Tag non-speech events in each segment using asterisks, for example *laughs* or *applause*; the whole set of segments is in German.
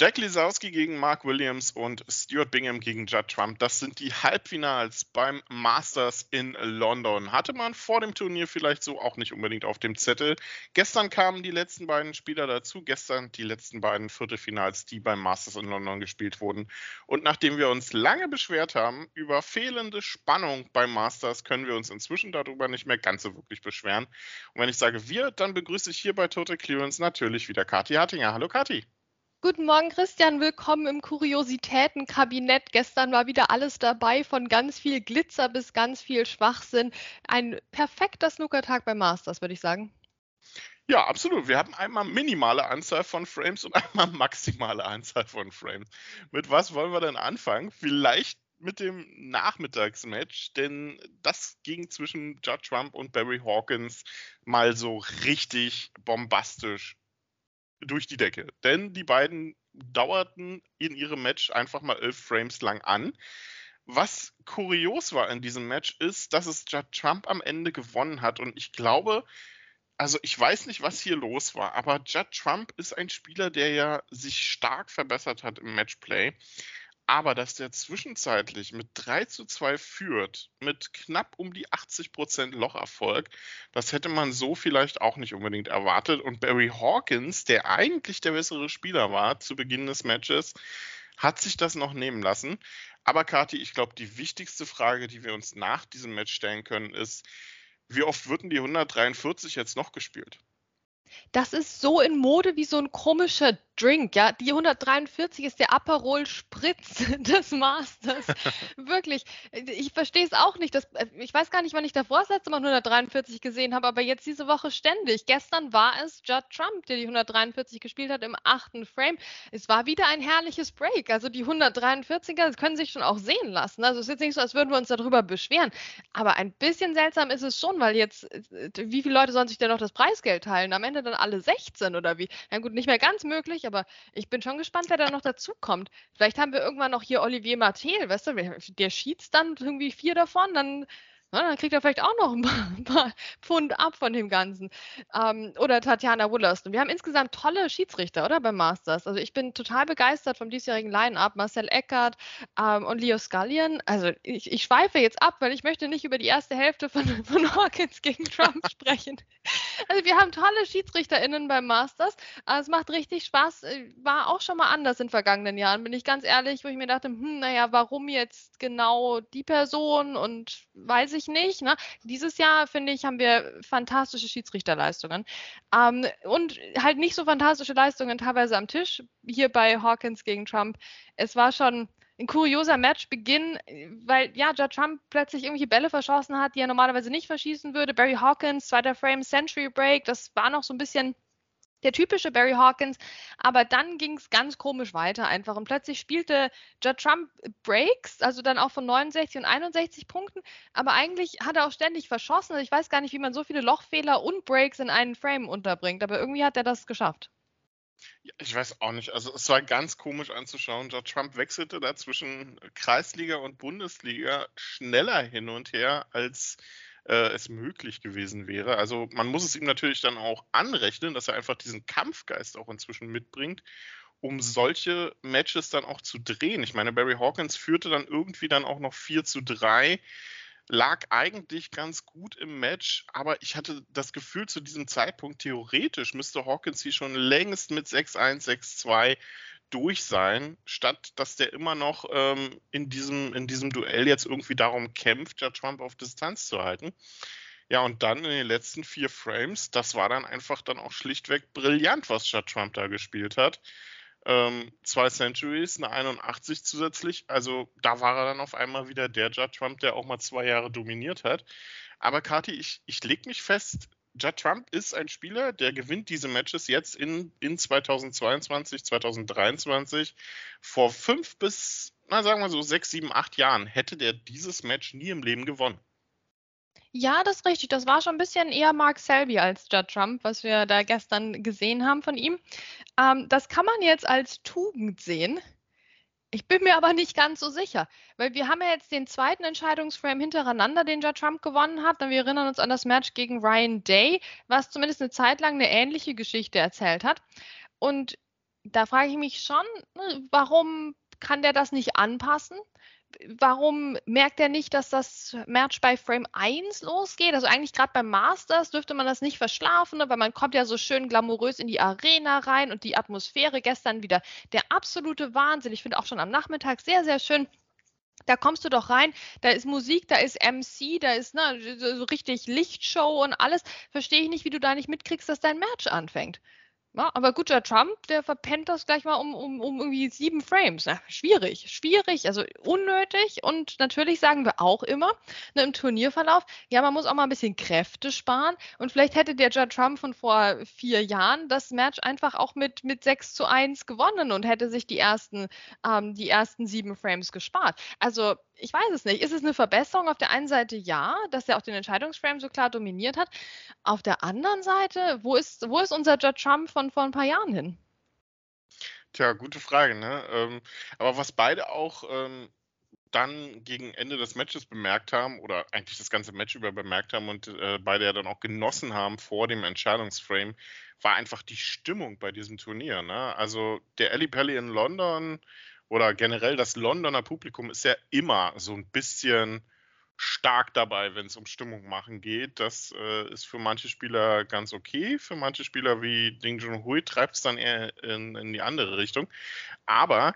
Jack Lisowski gegen Mark Williams und Stuart Bingham gegen Judd Trump. Das sind die Halbfinals beim Masters in London. Hatte man vor dem Turnier vielleicht so auch nicht unbedingt auf dem Zettel. Gestern kamen die letzten beiden Spieler dazu. Gestern die letzten beiden Viertelfinals, die beim Masters in London gespielt wurden. Und nachdem wir uns lange beschwert haben über fehlende Spannung beim Masters, können wir uns inzwischen darüber nicht mehr ganz so wirklich beschweren. Und wenn ich sage wir, dann begrüße ich hier bei Total Clearance natürlich wieder Kathi Hartinger. Hallo Kathi. Guten Morgen, Christian. Willkommen im Kuriositätenkabinett. Gestern war wieder alles dabei, von ganz viel Glitzer bis ganz viel Schwachsinn. Ein perfekter Snookertag beim Masters, würde ich sagen. Ja, absolut. Wir hatten einmal minimale Anzahl von Frames und *laughs* einmal maximale Anzahl von Frames. Mit was wollen wir denn anfangen? Vielleicht mit dem Nachmittagsmatch, denn das ging zwischen Judd Trump und Barry Hawkins mal so richtig bombastisch durch die Decke. Denn die beiden dauerten in ihrem Match einfach mal elf Frames lang an. Was kurios war in diesem Match ist, dass es Judd Trump am Ende gewonnen hat. Und ich glaube, also ich weiß nicht, was hier los war, aber Judd Trump ist ein Spieler, der ja sich stark verbessert hat im Matchplay. Aber dass der zwischenzeitlich mit 3 zu 2 führt, mit knapp um die 80% Locherfolg, das hätte man so vielleicht auch nicht unbedingt erwartet. Und Barry Hawkins, der eigentlich der bessere Spieler war zu Beginn des Matches, hat sich das noch nehmen lassen. Aber Kati, ich glaube, die wichtigste Frage, die wir uns nach diesem Match stellen können, ist, wie oft würden die 143 jetzt noch gespielt? Das ist so in Mode wie so ein komischer Drink, ja. Die 143 ist der Aperol Spritz *laughs* des Masters. *laughs* Wirklich. Ich verstehe es auch nicht. Das, äh, ich weiß gar nicht, wann ich davor das letzte Mal 143 gesehen habe, aber jetzt diese Woche ständig. Gestern war es Judd Trump, der die 143 gespielt hat im achten Frame. Es war wieder ein herrliches Break. Also die 143er können sich schon auch sehen lassen. Also es ist jetzt nicht so, als würden wir uns darüber beschweren. Aber ein bisschen seltsam ist es schon, weil jetzt, äh, wie viele Leute sollen sich denn noch das Preisgeld teilen? Am Ende dann alle 16 oder wie? Na gut, nicht mehr ganz möglich, aber ich bin schon gespannt, wer da noch dazukommt. Vielleicht haben wir irgendwann noch hier Olivier Martel, weißt du, der schießt dann irgendwie vier davon, dann na, dann kriegt er vielleicht auch noch ein paar, *laughs* ein paar Pfund ab von dem Ganzen. Ähm, oder Tatjana Wollaston. Wir haben insgesamt tolle Schiedsrichter, oder? Beim Masters. Also ich bin total begeistert vom diesjährigen Line-Up. Marcel Eckert ähm, und Leo Scullion. Also ich, ich, schweife jetzt ab, weil ich möchte nicht über die erste Hälfte von, *laughs* von Hawkins gegen Trump *laughs* sprechen. Also wir haben tolle SchiedsrichterInnen beim Masters. Also es macht richtig Spaß. Äh, war auch schon mal anders in vergangenen Jahren, bin ich ganz ehrlich, wo ich mir dachte, hm, naja, warum jetzt genau die Person und weiß ich ich nicht. Ne? Dieses Jahr, finde ich, haben wir fantastische Schiedsrichterleistungen. Ähm, und halt nicht so fantastische Leistungen teilweise am Tisch, hier bei Hawkins gegen Trump. Es war schon ein kurioser Matchbeginn, weil ja, Judd Trump plötzlich irgendwelche Bälle verschossen hat, die er normalerweise nicht verschießen würde. Barry Hawkins, zweiter Frame, Century Break, das war noch so ein bisschen der typische Barry Hawkins. Aber dann ging es ganz komisch weiter einfach. Und plötzlich spielte Judd Trump Breaks, also dann auch von 69 und 61 Punkten. Aber eigentlich hat er auch ständig verschossen. Also ich weiß gar nicht, wie man so viele Lochfehler und Breaks in einen Frame unterbringt. Aber irgendwie hat er das geschafft. Ja, ich weiß auch nicht. Also es war ganz komisch anzuschauen. Judd Trump wechselte da zwischen Kreisliga und Bundesliga schneller hin und her als äh, es möglich gewesen wäre. Also man muss es ihm natürlich dann auch anrechnen, dass er einfach diesen Kampfgeist auch inzwischen mitbringt, um solche Matches dann auch zu drehen. Ich meine, Barry Hawkins führte dann irgendwie dann auch noch 4 zu 3 lag eigentlich ganz gut im Match, aber ich hatte das Gefühl zu diesem Zeitpunkt, theoretisch müsste Hawkins hier schon längst mit 6-1, 6-2 durch sein, statt dass der immer noch ähm, in, diesem, in diesem Duell jetzt irgendwie darum kämpft, ja Trump auf Distanz zu halten. Ja, und dann in den letzten vier Frames, das war dann einfach dann auch schlichtweg brillant, was Judd Trump da gespielt hat. Ähm, zwei Centuries, eine 81 zusätzlich. Also da war er dann auf einmal wieder der Judd Trump, der auch mal zwei Jahre dominiert hat. Aber Kati, ich, ich leg mich fest, Judd Trump ist ein Spieler, der gewinnt diese Matches jetzt in, in 2022, 2023. Vor fünf bis, na sagen wir so, sechs, sieben, acht Jahren hätte der dieses Match nie im Leben gewonnen. Ja, das ist richtig. Das war schon ein bisschen eher Mark Selby als Judd Trump, was wir da gestern gesehen haben von ihm. Ähm, das kann man jetzt als Tugend sehen. Ich bin mir aber nicht ganz so sicher, weil wir haben ja jetzt den zweiten Entscheidungsframe hintereinander, den ja Trump gewonnen hat. Und wir erinnern uns an das Match gegen Ryan Day, was zumindest eine Zeit lang eine ähnliche Geschichte erzählt hat. Und da frage ich mich schon, ne, warum kann der das nicht anpassen? Warum merkt er nicht, dass das Match bei Frame 1 losgeht? Also eigentlich gerade beim Masters dürfte man das nicht verschlafen, ne? weil man kommt ja so schön glamourös in die Arena rein und die Atmosphäre gestern wieder der absolute Wahnsinn. Ich finde auch schon am Nachmittag sehr, sehr schön. Da kommst du doch rein, da ist Musik, da ist MC, da ist ne, so richtig Lichtshow und alles. Verstehe ich nicht, wie du da nicht mitkriegst, dass dein Match anfängt. Ja, aber guter Trump, der verpennt das gleich mal um, um, um irgendwie sieben Frames. Ja, schwierig, schwierig, also unnötig. Und natürlich sagen wir auch immer ne, im Turnierverlauf, ja, man muss auch mal ein bisschen Kräfte sparen. Und vielleicht hätte der Judge Trump von vor vier Jahren das Match einfach auch mit, mit 6 zu 1 gewonnen und hätte sich die ersten, ähm, die ersten sieben Frames gespart. Also ich weiß es nicht. Ist es eine Verbesserung? Auf der einen Seite ja, dass er auch den Entscheidungsframe so klar dominiert hat. Auf der anderen Seite, wo ist, wo ist unser Judge Trump von vor ein paar Jahren hin? Tja, gute Frage, ne? Ähm, aber was beide auch ähm, dann gegen Ende des Matches bemerkt haben, oder eigentlich das ganze Match über bemerkt haben und äh, beide ja dann auch genossen haben vor dem Entscheidungsframe, war einfach die Stimmung bei diesem Turnier. Ne? Also der Ali Pelli in London oder generell das Londoner Publikum ist ja immer so ein bisschen stark dabei, wenn es um Stimmung machen geht. Das äh, ist für manche Spieler ganz okay. Für manche Spieler wie Ding Junhui treibt es dann eher in, in, die andere Richtung. Aber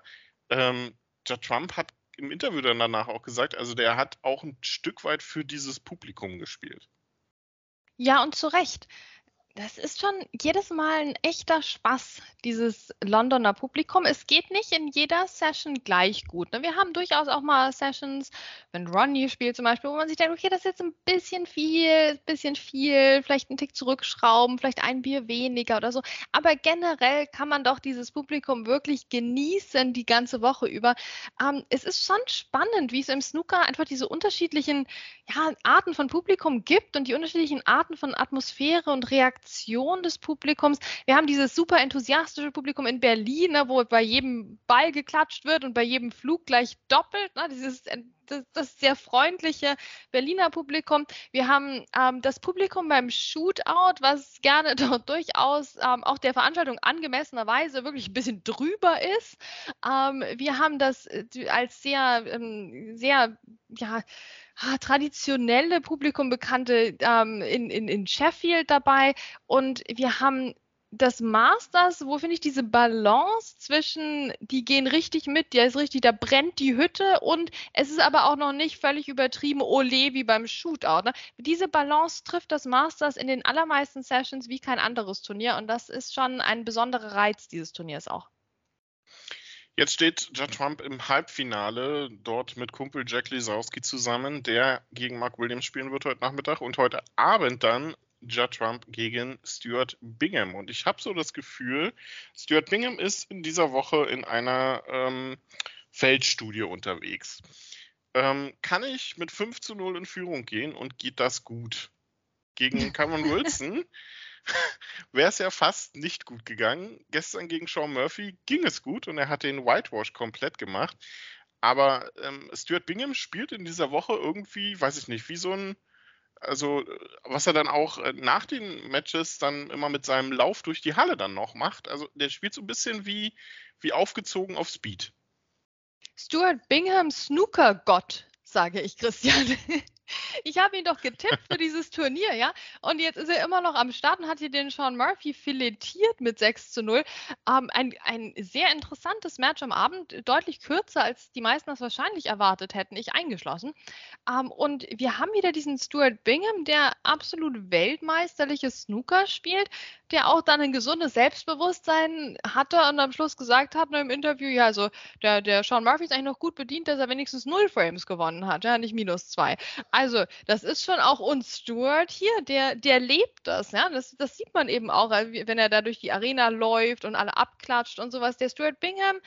ähm, der Trump hat im Interview dann danach auch gesagt, also der hat auch ein Stück weit für dieses Publikum gespielt. Ja, und zu Recht das ist schon jedes Mal ein echter Spaß, dieses Londoner Publikum. Es geht nicht in jeder Session gleich gut. Ne? Wir haben durchaus auch mal Sessions, wenn Ronnie spielt zum Beispiel, wo man sich denkt, okay, das ist jetzt ein bisschen viel, bisschen viel, vielleicht einen Tick zurückschrauben, vielleicht ein Bier weniger oder so. Aber generell kann man doch dieses Publikum wirklich genießen die ganze Woche über. Ähm, es ist schon spannend, wie es im Snooker einfach diese unterschiedlichen ja, Arten von Publikum gibt und die unterschiedlichen Arten von Atmosphäre und Reaktion Reaktion des Publikums. Wir haben dieses super enthusiastische Publikum in Berlin, ne, wo bei jedem Ball geklatscht wird und bei jedem Flug gleich doppelt. Ne, dieses das, das, sehr freundliche Berliner Publikum. Wir haben ähm, das Publikum beim Shootout, was gerne *laughs* doch durchaus ähm, auch der Veranstaltung angemessenerweise wirklich ein bisschen drüber ist. Ähm, wir haben das äh, als sehr, ähm, sehr, ja, traditionelle Publikum bekannte ähm, in, in, in Sheffield dabei und wir haben das Masters, wo finde ich diese Balance zwischen, die gehen richtig mit, der ist richtig, da brennt die Hütte und es ist aber auch noch nicht völlig übertrieben Ole wie beim Shootout. Ne? Diese Balance trifft das Masters in den allermeisten Sessions wie kein anderes Turnier und das ist schon ein besonderer Reiz dieses Turniers auch. Jetzt steht Judd Trump im Halbfinale dort mit Kumpel Jack Lisowski zusammen, der gegen Mark Williams spielen wird heute Nachmittag und heute Abend dann Judd Trump gegen Stuart Bingham. Und ich habe so das Gefühl, Stuart Bingham ist in dieser Woche in einer ähm, Feldstudie unterwegs. Ähm, kann ich mit 5 zu 0 in Führung gehen und geht das gut? Gegen *laughs* Cameron Wilson wäre es ja fast nicht gut gegangen. Gestern gegen Sean Murphy ging es gut und er hat den Whitewash komplett gemacht. Aber ähm, Stuart Bingham spielt in dieser Woche irgendwie, weiß ich nicht, wie so ein, also was er dann auch äh, nach den Matches dann immer mit seinem Lauf durch die Halle dann noch macht. Also der spielt so ein bisschen wie, wie aufgezogen auf Speed. Stuart Bingham Snooker-Gott, sage ich, Christian. *laughs* Ich habe ihn doch getippt für dieses Turnier, ja. Und jetzt ist er immer noch am Start und hat hier den Sean Murphy filetiert mit 6 zu 0. Ähm, ein, ein sehr interessantes Match am Abend, deutlich kürzer, als die meisten das wahrscheinlich erwartet hätten, ich eingeschlossen. Ähm, und wir haben wieder diesen Stuart Bingham, der absolut weltmeisterliches Snooker spielt, der auch dann ein gesundes Selbstbewusstsein hatte und am Schluss gesagt hat im Interview, ja, also der, der Sean Murphy ist eigentlich noch gut bedient, dass er wenigstens null Frames gewonnen hat, ja, nicht minus zwei. Also, das ist schon auch uns Stuart hier, der, der lebt das, ja. Das, das sieht man eben auch, wenn er da durch die Arena läuft und alle abklatscht und sowas. Der Stuart Bingham,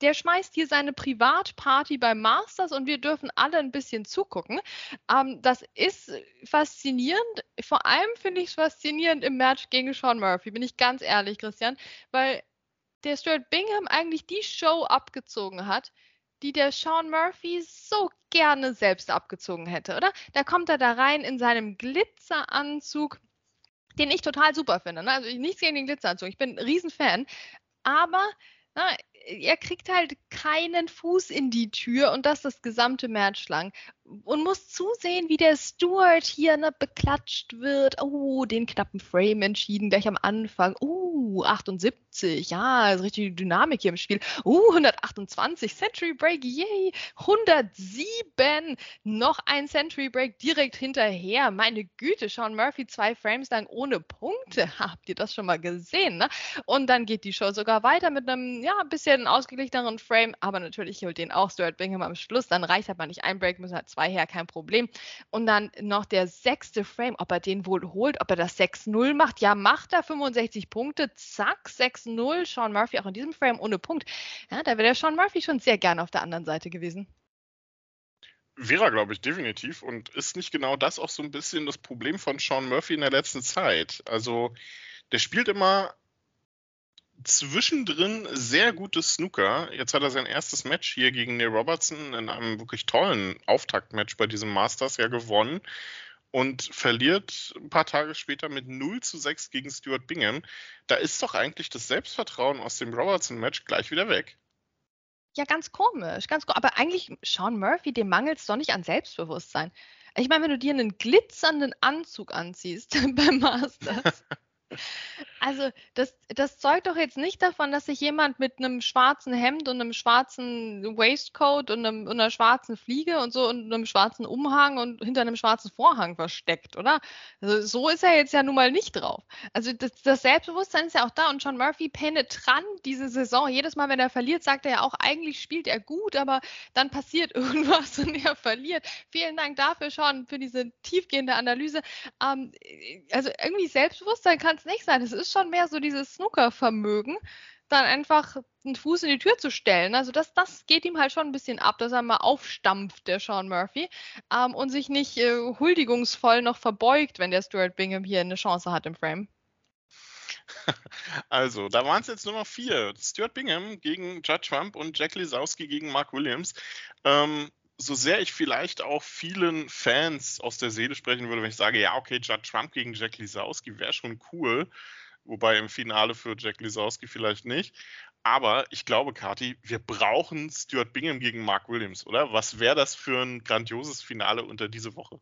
der schmeißt hier seine Privatparty beim Masters und wir dürfen alle ein bisschen zugucken. Ähm, das ist faszinierend. Vor allem finde ich es faszinierend im Match gegen Sean Murphy, bin ich ganz ehrlich, Christian, weil der Stuart Bingham eigentlich die Show abgezogen hat, die der Sean Murphy so gerne selbst abgezogen hätte, oder? Da kommt er da rein in seinem Glitzeranzug, den ich total super finde. Ne? Also nichts gegen den Glitzeranzug, ich bin ein Riesenfan. Aber na, er kriegt halt keinen Fuß in die Tür und das das gesamte Match lang und muss zusehen, wie der Steward hier ne, beklatscht wird. Oh, den knappen Frame entschieden gleich am Anfang. Oh, 78, ja, ist richtige Dynamik hier im Spiel. Oh, 128, Century Break, yay. 107, noch ein Century Break direkt hinterher. Meine Güte, Sean Murphy zwei Frames lang ohne Punkte. *laughs* Habt ihr das schon mal gesehen, ne? Und dann geht die Show sogar weiter mit einem, ja, ein bisschen ausgeglicheneren Frame, aber natürlich holt den auch Stuart Bingham am Schluss. Dann reicht halt mal nicht ein Break, müssen halt zwei her, kein Problem. Und dann noch der sechste Frame, ob er den wohl holt, ob er das 6-0 macht. Ja, macht er 65 Punkte, zack, 6-0. Sean Murphy auch in diesem Frame ohne Punkt. Ja, da wäre der Sean Murphy schon sehr gerne auf der anderen Seite gewesen. Wäre, glaube ich, definitiv. Und ist nicht genau das auch so ein bisschen das Problem von Sean Murphy in der letzten Zeit? Also, der spielt immer zwischendrin sehr gutes Snooker. Jetzt hat er sein erstes Match hier gegen Neil Robertson in einem wirklich tollen Auftaktmatch bei diesem Masters ja gewonnen und verliert ein paar Tage später mit 0 zu 6 gegen Stuart Bingham. Da ist doch eigentlich das Selbstvertrauen aus dem Robertson-Match gleich wieder weg. Ja, ganz komisch, ganz komisch. Aber eigentlich, Sean Murphy, dem mangelt es doch nicht an Selbstbewusstsein. Ich meine, wenn du dir einen glitzernden Anzug anziehst *laughs* beim Masters, Also das, das zeugt doch jetzt nicht davon, dass sich jemand mit einem schwarzen Hemd und einem schwarzen Waistcoat und, einem, und einer schwarzen Fliege und so und einem schwarzen Umhang und hinter einem schwarzen Vorhang versteckt, oder? Also so ist er jetzt ja nun mal nicht drauf. Also das, das Selbstbewusstsein ist ja auch da und John Murphy penetrant diese Saison. Jedes Mal, wenn er verliert, sagt er ja auch, eigentlich spielt er gut, aber dann passiert *laughs* irgendwas und er verliert. Vielen Dank dafür schon, für diese tiefgehende Analyse. Ähm, also irgendwie Selbstbewusstsein kann es nicht sein. Es ist schon mehr so dieses Snooker-Vermögen, dann einfach einen Fuß in die Tür zu stellen. Also das, das geht ihm halt schon ein bisschen ab, dass er mal aufstampft, der Sean Murphy, ähm, und sich nicht äh, huldigungsvoll noch verbeugt, wenn der Stuart Bingham hier eine Chance hat im Frame. *laughs* Also, da waren es jetzt noch vier. Stuart Bingham gegen Judd Trump und Jack Lisowski gegen Mark Williams. Ähm, so sehr ich vielleicht auch vielen Fans aus der Seele sprechen würde, wenn ich sage, ja, okay, Judd Trump gegen Jack Lisowski wäre schon cool, wobei im Finale für Jack Lisowski vielleicht nicht. Aber ich glaube, Kati, wir brauchen Stuart Bingham gegen Mark Williams, oder? Was wäre das für ein grandioses Finale unter diese Woche?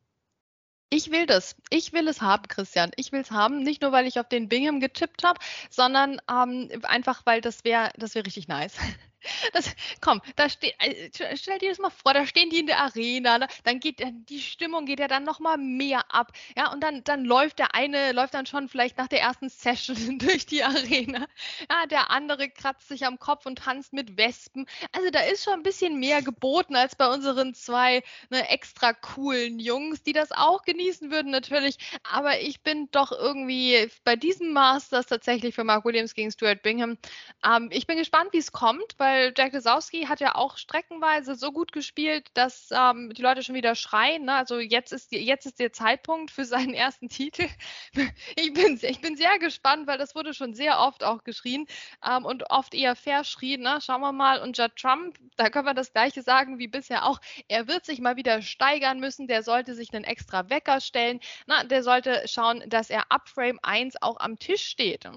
Ich will das. Ich will es haben, Christian. Ich will es haben. Nicht nur, weil ich auf den Bingham getippt habe, sondern ähm, einfach, weil das wäre das wär richtig nice. *laughs* Das, komm, da steht, äh, stell dir das mal vor, da stehen die in der Arena, ne? dann geht die Stimmung geht ja dann noch mal mehr ab, ja, und dann, dann läuft der eine, läuft dann schon vielleicht nach der ersten Session *laughs* durch die Arena, ja, der andere kratzt sich am Kopf und tanzt mit Wespen, also da ist schon ein bisschen mehr geboten als bei unseren zwei ne, extra coolen Jungs, die das auch genießen würden natürlich, aber ich bin doch irgendwie bei diesem Masters tatsächlich für Mark Williams gegen Stuart Bingham, ähm, ich bin gespannt, wie es kommt, weil weil Jack Lesowski hat ja auch streckenweise so gut gespielt, dass ähm, die Leute schon wieder schreien. Ne? Also jetzt ist, jetzt ist der Zeitpunkt für seinen *laughs* ersten Titel. ich, bin, ich bin sehr gespannt, weil das wurde schon sehr oft auch geschrien ähm, und oft eher verschrien. Ne? Schauen wir mal. Und Judd Trump, da können wir das gleiche sagen wie bisher auch. Er wird sich mal wieder steigern müssen. Der sollte sich einen extra Wecker stellen. Na, der sollte schauen, dass er ab Frame 1 auch am Tisch steht.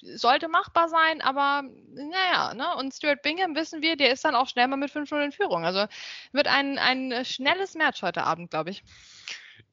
Sollte machbar sein, aber naja, ne? Und Stuart Bingham Bingham wissen wir, der ist dann auch schnell mal mit 5-0 in Führung. Also wird ein, ein schnelles Match heute Abend, glaube ich.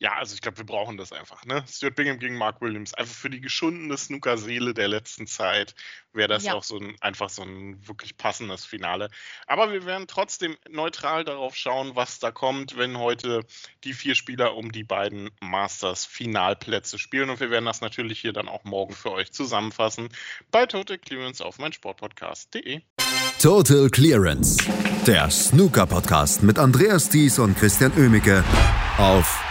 Ja, also ich glaube, wir brauchen das einfach. Ne? Stuart Bingham gegen Mark Williams. Einfach für die geschundene Snooker-Seele der letzten Zeit wäre das ja. auch so ein, einfach so ein wirklich passendes Finale. Aber wir werden trotzdem neutral darauf schauen, was da kommt, wenn heute die vier Spieler um die beiden Masters-Finalplätze spielen. Und wir werden das natürlich hier dann auch morgen für euch zusammenfassen bei Total Clearance auf meinsportpodcast.de. Total Clearance, der Snooker-Podcast mit Andreas Thies und Christian Oemicke auf